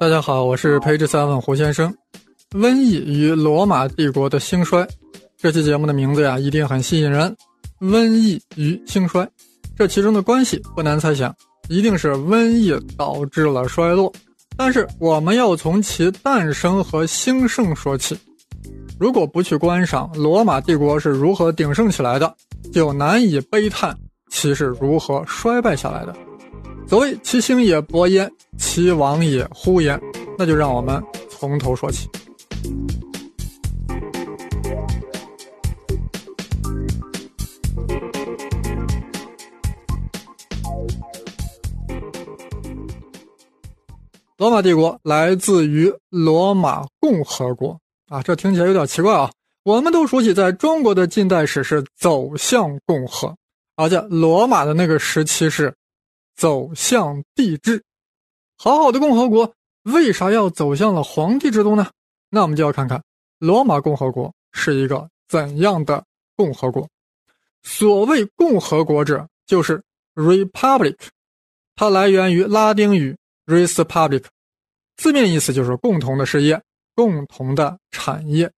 大家好，我是培智三问胡先生。瘟疫与罗马帝国的兴衰，这期节目的名字呀，一定很吸引人。瘟疫与兴衰，这其中的关系不难猜想，一定是瘟疫导致了衰落。但是我们要从其诞生和兴盛说起。如果不去观赏罗马帝国是如何鼎盛起来的，就难以悲叹其是如何衰败下来的。所谓其兴也勃焉，其亡也忽焉，那就让我们从头说起。罗马帝国来自于罗马共和国啊，这听起来有点奇怪啊。我们都熟悉，在中国的近代史是走向共和，而且罗马的那个时期是。走向帝制，好好的共和国为啥要走向了皇帝制度呢？那我们就要看看罗马共和国是一个怎样的共和国。所谓共和国者，就是 republic，它来源于拉丁语 res public，字面意思就是共同的事业、共同的产业。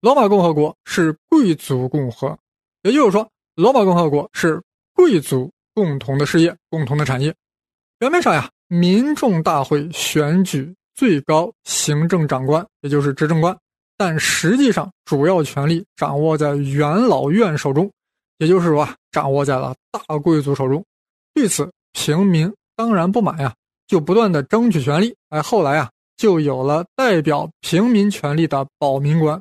罗马共和国是贵族共和，也就是说，罗马共和国是贵族。共同的事业，共同的产业。表面上呀，民众大会选举最高行政长官，也就是执政官，但实际上主要权力掌握在元老院手中，也就是说啊，掌握在了大贵族手中。对此，平民当然不满呀，就不断的争取权利。哎，后来啊，就有了代表平民权利的保民官。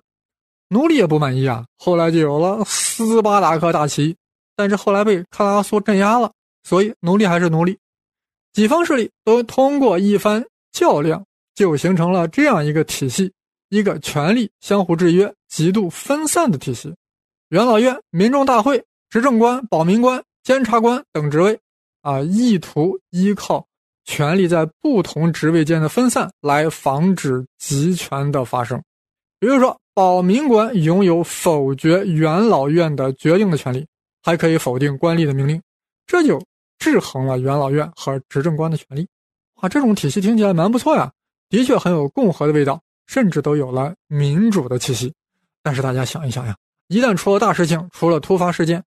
奴隶也不满意啊，后来就有了斯巴达克大旗。但是后来被克拉苏镇压了，所以奴隶还是奴隶。几方势力都通过一番较量，就形成了这样一个体系：一个权力相互制约、极度分散的体系。元老院、民众大会、执政官、保民官、监察官等职位，啊，意图依靠权力在不同职位间的分散来防止集权的发生。比如说，保民官拥有否决元老院的决定的权利。还可以否定官吏的命令，这就制衡了元老院和执政官的权利。啊，这种体系听起来蛮不错呀，的确很有共和的味道，甚至都有了民主的气息。但是大家想一想呀，一旦出了大事情，出了突发事件，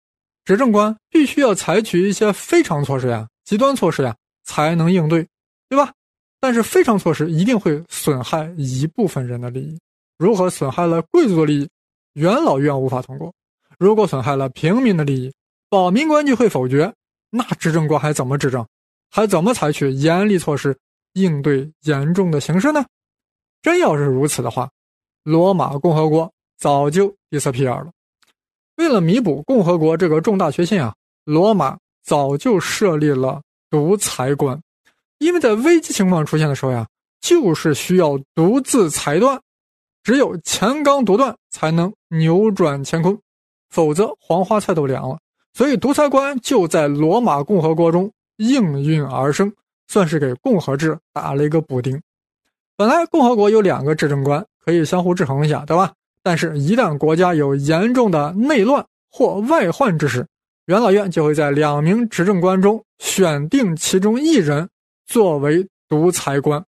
执政官必须要采取一些非常措施呀、极端措施呀，才能应对，对吧？但是非常措施一定会损害一部分人的利益。如何损害了贵族的利益？元老院无法通过。如果损害了平民的利益，保民官就会否决，那执政官还怎么执政？还怎么采取严厉措施应对严重的形势呢？真要是如此的话，罗马共和国早就 disappear 了。为了弥补共和国这个重大缺陷啊，罗马早就设立了独裁官，因为在危机情况出现的时候呀，就是需要独自裁断，只有强刚独断才能扭转乾坤。否则黄花菜都凉了，所以独裁官就在罗马共和国中应运而生，算是给共和制打了一个补丁。本来共和国有两个执政官可以相互制衡一下，对吧？但是，一旦国家有严重的内乱或外患之时，元老院就会在两名执政官中选定其中一人作为独裁官，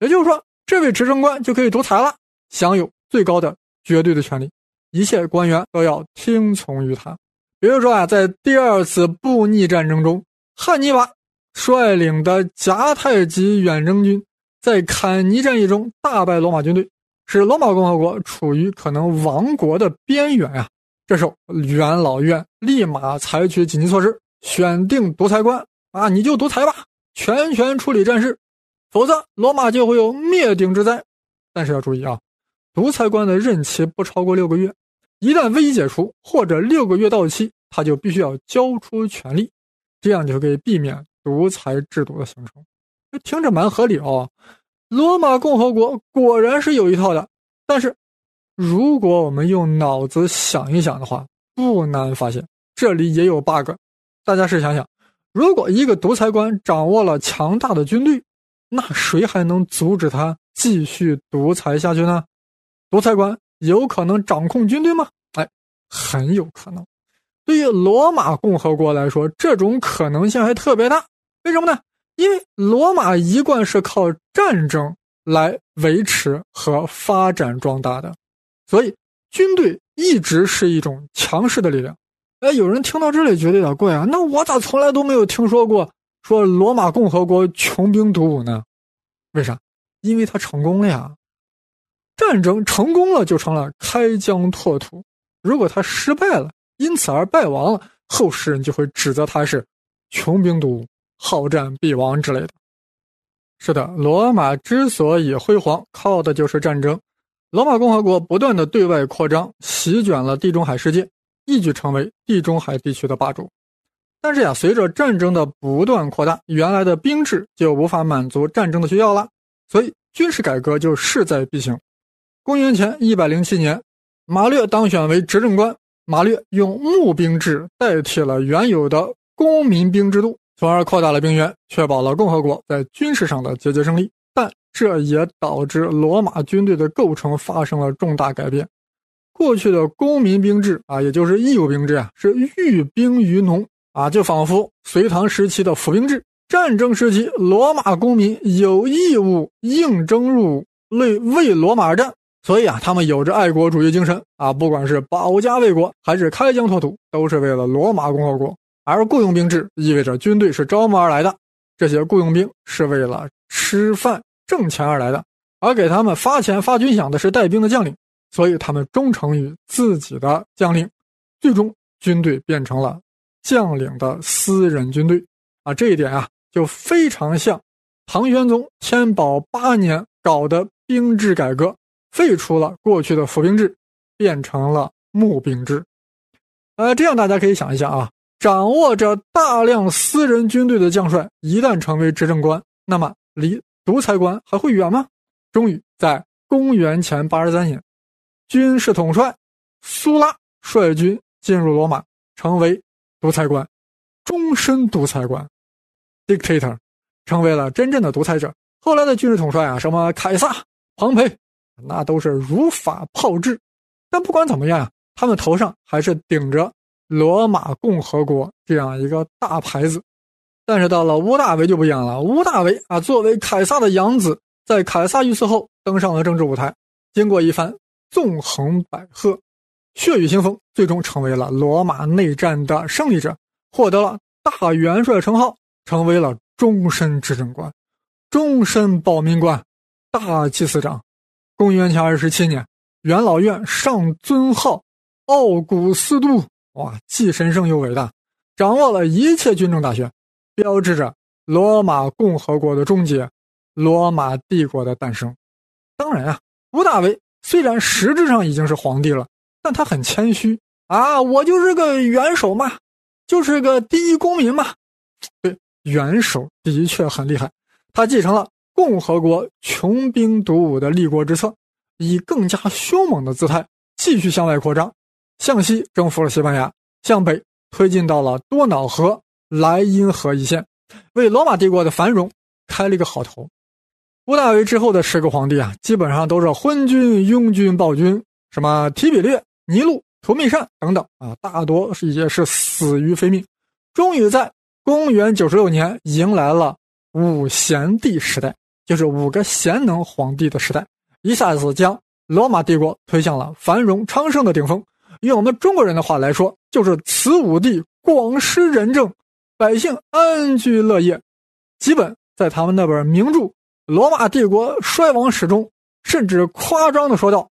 也就是说，这位执政官就可以独裁了，享有最高的绝对的权利。一切官员都要听从于他。比如说啊，在第二次布匿战争中，汉尼拔率领的迦太基远征军在坎尼战役中大败罗马军队，使罗马共和国处于可能亡国的边缘啊。这时候，元老院立马采取紧急措施，选定独裁官啊，你就独裁吧，全权处理战事，否则罗马就会有灭顶之灾。但是要注意啊。独裁官的任期不超过六个月，一旦危机解除或者六个月到期，他就必须要交出权力，这样就可以避免独裁制度的形成。听着蛮合理哦。罗马共和国果然是有一套的，但是如果我们用脑子想一想的话，不难发现这里也有 bug。大家试想想，如果一个独裁官掌握了强大的军队，那谁还能阻止他继续独裁下去呢？独裁官有可能掌控军队吗？哎，很有可能。对于罗马共和国来说，这种可能性还特别大。为什么呢？因为罗马一贯是靠战争来维持和发展壮大的，所以军队一直是一种强势的力量。哎，有人听到这里觉得有点怪啊，那我咋从来都没有听说过说罗马共和国穷兵黩武呢？为啥？因为他成功了呀。战争成功了就成了开疆拓土，如果他失败了，因此而败亡了，后世人就会指责他是穷兵黩武、好战必亡之类的。是的，罗马之所以辉煌，靠的就是战争。罗马共和国不断的对外扩张，席卷了地中海世界，一举成为地中海地区的霸主。但是呀，随着战争的不断扩大，原来的兵制就无法满足战争的需要了，所以军事改革就势在必行。公元前一百零七年，马略当选为执政官。马略用募兵制代替了原有的公民兵制度，从而扩大了兵源，确保了共和国在军事上的节节胜利。但这也导致罗马军队的构成发生了重大改变。过去的公民兵制啊，也就是义务兵制啊，是寓兵于农啊，就仿佛隋唐时期的府兵制。战争时期，罗马公民有义务应征入伍，为为罗马而战。所以啊，他们有着爱国主义精神啊，不管是保家卫国还是开疆拓土，都是为了罗马共和国。而雇佣兵制意味着军队是招募而来的，这些雇佣兵是为了吃饭挣钱而来的，而给他们发钱发军饷的是带兵的将领，所以他们忠诚于自己的将领，最终军队变成了将领的私人军队啊。这一点啊，就非常像唐玄宗天宝八年搞的兵制改革。废除了过去的府兵制，变成了募兵制。呃，这样大家可以想一想啊，掌握着大量私人军队的将帅，一旦成为执政官，那么离独裁官还会远吗？终于在公元前八十三年，军事统帅苏拉率军进入罗马，成为独裁官，终身独裁官，dictator，成为了真正的独裁者。后来的军事统帅啊，什么凯撒、庞培。那都是如法炮制，但不管怎么样啊，他们头上还是顶着罗马共和国这样一个大牌子。但是到了屋大维就不一样了，屋大维啊，作为凯撒的养子，在凯撒遇刺后登上了政治舞台，经过一番纵横捭阖、血雨腥风，最终成为了罗马内战的胜利者，获得了大元帅称号，成为了终身执政官、终身保民官、大祭司长。公元前二十七年，元老院上尊号奥古斯都，哇，既神圣又伟大，掌握了一切军政大权，标志着罗马共和国的终结，罗马帝国的诞生。当然啊，吴大维虽然实质上已经是皇帝了，但他很谦虚啊，我就是个元首嘛，就是个第一公民嘛。对，元首的确很厉害，他继承了。共和国穷兵黩武的立国之策，以更加凶猛的姿态继续向外扩张，向西征服了西班牙，向北推进到了多瑙河、莱茵河一线，为罗马帝国的繁荣开了一个好头。屋大维之后的十个皇帝啊，基本上都是昏君、拥军、暴君，什么提比略、尼禄、图密善等等啊，大多是也是死于非命。终于在公元九十六年迎来了五贤帝时代。就是五个贤能皇帝的时代，一下子将罗马帝国推向了繁荣昌盛的顶峰。用我们中国人的话来说，就是此五帝广施仁政，百姓安居乐业。基本在他们那本名著《罗马帝国衰亡史》中，甚至夸张的说道：“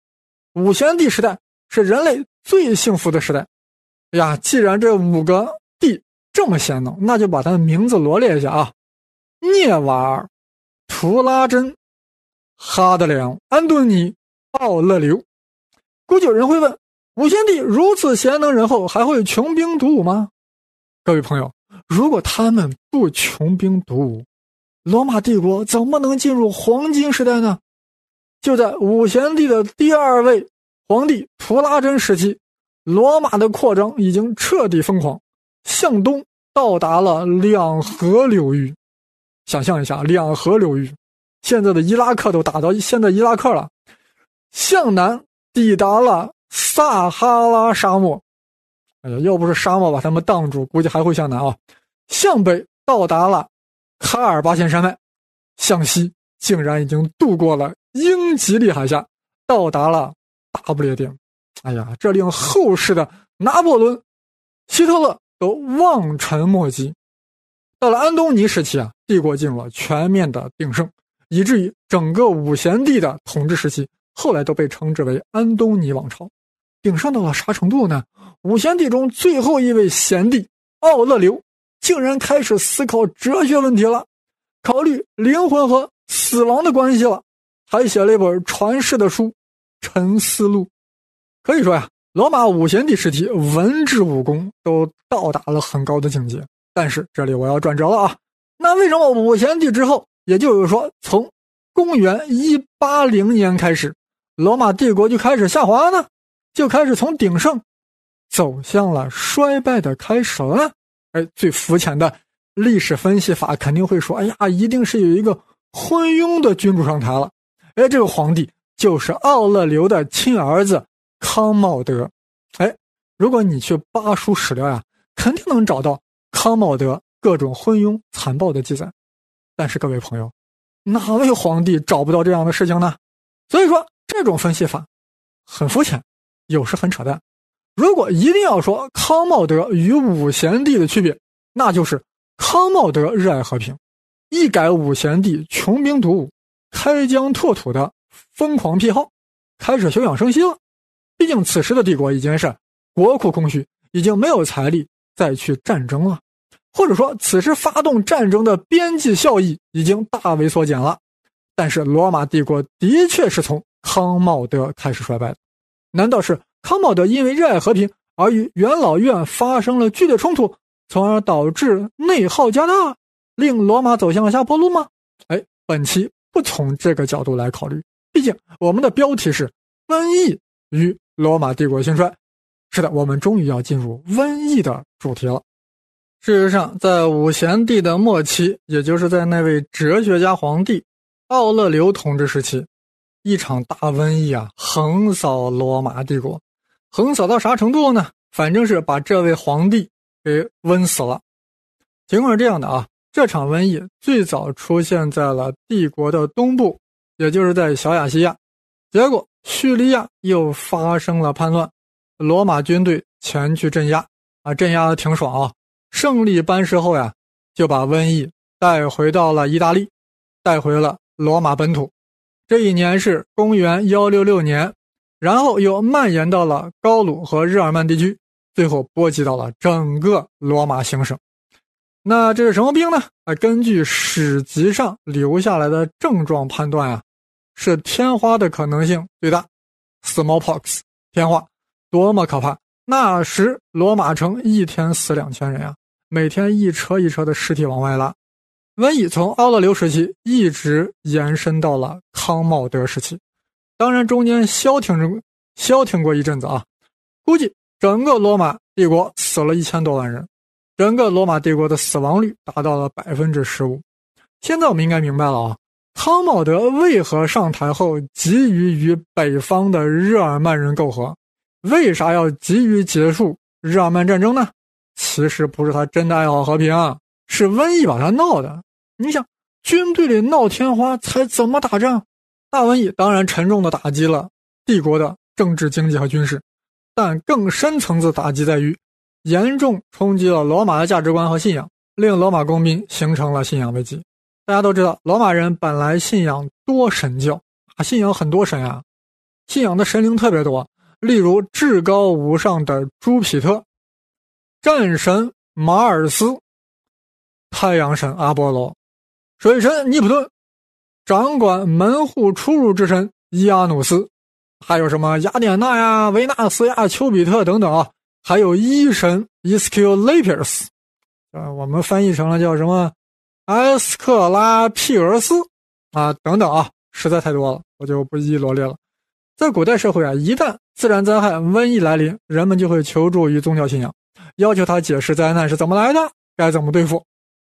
五贤帝时代是人类最幸福的时代。”呀，既然这五个帝这么贤能，那就把他的名字罗列一下啊：涅瓦尔。图拉真、哈德良、安顿尼、奥勒留，估计有人会问：五贤帝如此贤能仁厚，还会穷兵黩武吗？各位朋友，如果他们不穷兵黩武，罗马帝国怎么能进入黄金时代呢？就在五贤帝的第二位皇帝图拉真时期，罗马的扩张已经彻底疯狂，向东到达了两河流域。想象一下，两河流域，现在的伊拉克都打到现在伊拉克了，向南抵达了撒哈拉沙漠，哎呀，要不是沙漠把他们挡住，估计还会向南啊。向北到达了卡尔巴县山脉，向西竟然已经渡过了英吉利海峡，到达了大不列颠。哎呀，这令后世的拿破仑、希特勒都望尘莫及。到了安东尼时期啊，帝国进入了全面的鼎盛，以至于整个五贤帝的统治时期，后来都被称之为安东尼王朝。鼎盛到了啥程度呢？五贤帝中最后一位贤帝奥勒留，竟然开始思考哲学问题了，考虑灵魂和死亡的关系了，还写了一本传世的书《沉思录》。可以说呀，罗马五贤帝时期文治武功都到达了很高的境界。但是这里我要转折了啊，那为什么五贤帝之后，也就是说从公元一八零年开始，罗马帝国就开始下滑呢？就开始从鼎盛走向了衰败的开始了呢？哎，最肤浅的历史分析法肯定会说，哎呀，一定是有一个昏庸的君主上台了。哎，这个皇帝就是奥勒留的亲儿子。康茂德，哎，如果你去扒书史料呀，肯定能找到康茂德各种昏庸残暴的记载。但是各位朋友，哪位皇帝找不到这样的事情呢？所以说这种分析法很肤浅，有时很扯淡。如果一定要说康茂德与五贤帝的区别，那就是康茂德热爱和平，一改五贤帝穷兵黩武、开疆拓土的疯狂癖好，开始休养生息了。毕竟，此时的帝国已经是国库空虚，已经没有财力再去战争了，或者说，此时发动战争的边际效益已经大为缩减了。但是，罗马帝国的确是从康茂德开始衰败的。难道是康茂德因为热爱和平而与元老院发生了剧烈冲突，从而导致内耗加大，令罗马走向了下坡路吗？哎，本期不从这个角度来考虑，毕竟我们的标题是瘟疫与。罗马帝国兴衰，是的，我们终于要进入瘟疫的主题了。事实上，在五贤帝的末期，也就是在那位哲学家皇帝奥勒留统治时期，一场大瘟疫啊，横扫罗马帝国。横扫到啥程度呢？反正是把这位皇帝给瘟死了。情况是这样的啊，这场瘟疫最早出现在了帝国的东部，也就是在小亚细亚，结果。叙利亚又发生了叛乱，罗马军队前去镇压，啊，镇压的挺爽啊！胜利班师后呀，就把瘟疫带回到了意大利，带回了罗马本土。这一年是公元幺六六年，然后又蔓延到了高卢和日耳曼地区，最后波及到了整个罗马行省。那这是什么病呢？啊，根据史籍上留下来的症状判断啊。是天花的可能性最大，smallpox 天花多么可怕！那时罗马城一天死两千人啊，每天一车一车的尸体往外拉。瘟疫从奥勒留时期一直延伸到了康茂德时期，当然中间消停着消停过一阵子啊。估计整个罗马帝国死了一千多万人，整个罗马帝国的死亡率达到了百分之十五。现在我们应该明白了啊。康茂德为何上台后急于与北方的日耳曼人媾和？为啥要急于结束日耳曼战争呢？其实不是他真的爱好和平，是瘟疫把他闹的。你想，军队里闹天花，才怎么打仗？大瘟疫当然沉重的打击了帝国的政治、经济和军事，但更深层次打击在于，严重冲击了罗马的价值观和信仰，令罗马公民形成了信仰危机。大家都知道，罗马人本来信仰多神教啊，信仰很多神啊，信仰的神灵特别多。例如至高无上的朱庇特、战神马尔斯、太阳神阿波罗、水神尼普顿、掌管门户出入之神伊阿努斯，还有什么雅典娜呀、维纳斯呀、丘比特等等啊，还有医神伊斯 l 雷皮尔斯，啊，我们翻译成了叫什么？埃斯克拉庇俄斯。啊，等等啊，实在太多了，我就不一一罗列了。在古代社会啊，一旦自然灾害、瘟疫来临，人们就会求助于宗教信仰，要求他解释灾难是怎么来的，该怎么对付。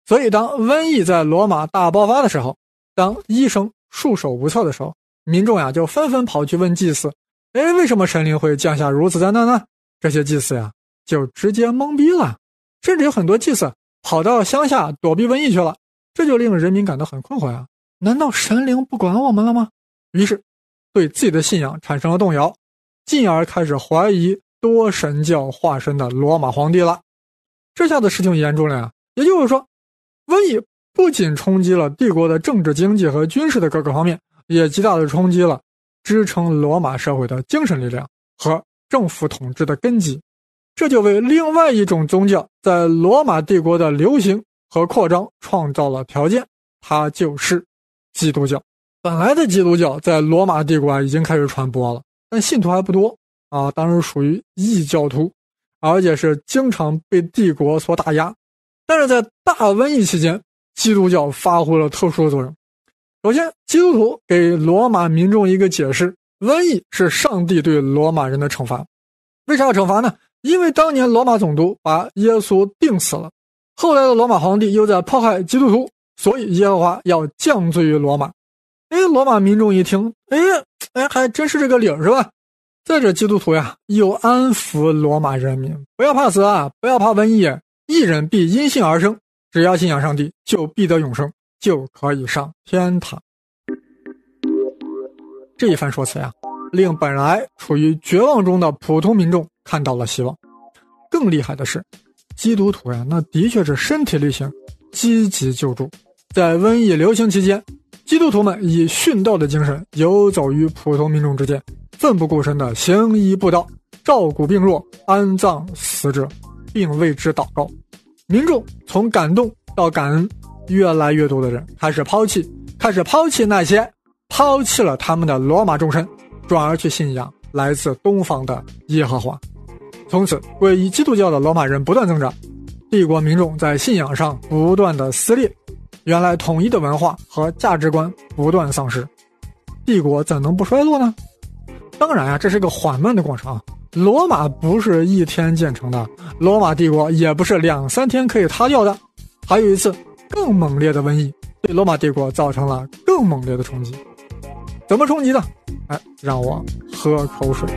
所以，当瘟疫在罗马大爆发的时候，当医生束手无策的时候，民众呀就纷纷跑去问祭司：“哎，为什么神灵会降下如此灾难呢？”这些祭司呀就直接懵逼了，甚至有很多祭司跑到乡下躲避瘟疫去了。这就令人民感到很困惑啊！难道神灵不管我们了吗？于是，对自己的信仰产生了动摇，进而开始怀疑多神教化身的罗马皇帝了。这下子事情严重了呀！也就是说，瘟疫不仅冲击了帝国的政治、经济和军事的各个方面，也极大的冲击了支撑罗马社会的精神力量和政府统治的根基。这就为另外一种宗教在罗马帝国的流行和扩张创造了条件，它就是基督教。本来的基督教在罗马帝国已经开始传播了，但信徒还不多啊，当时属于异教徒，而且是经常被帝国所打压。但是在大瘟疫期间，基督教发挥了特殊的作用。首先，基督徒给罗马民众一个解释：瘟疫是上帝对罗马人的惩罚。为啥要惩罚呢？因为当年罗马总督把耶稣钉死了，后来的罗马皇帝又在迫害基督徒，所以耶和华要降罪于罗马。哎，罗马民众一听，哎哎，还真是这个理儿是吧？再者，基督徒呀，又安抚罗马人民，不要怕死啊，不要怕瘟疫，一人必因信而生，只要信仰上帝，就必得永生，就可以上天堂。这一番说辞呀，令本来处于绝望中的普通民众。看到了希望，更厉害的是，基督徒呀，那的确是身体力行，积极救助。在瘟疫流行期间，基督徒们以殉道的精神游走于普通民众之间，奋不顾身的行医布道，照顾病弱，安葬死者，并为之祷告。民众从感动到感恩，越来越多的人开始抛弃，开始抛弃那些抛弃了他们的罗马众神，转而去信仰来自东方的耶和华。从此，皈依基督教的罗马人不断增长，帝国民众在信仰上不断的撕裂，原来统一的文化和价值观不断丧失，帝国怎能不衰落呢？当然啊，这是个缓慢的过程啊。罗马不是一天建成的，罗马帝国也不是两三天可以塌掉的。还有一次更猛烈的瘟疫，对罗马帝国造成了更猛烈的冲击。怎么冲击的？哎，让我喝口水。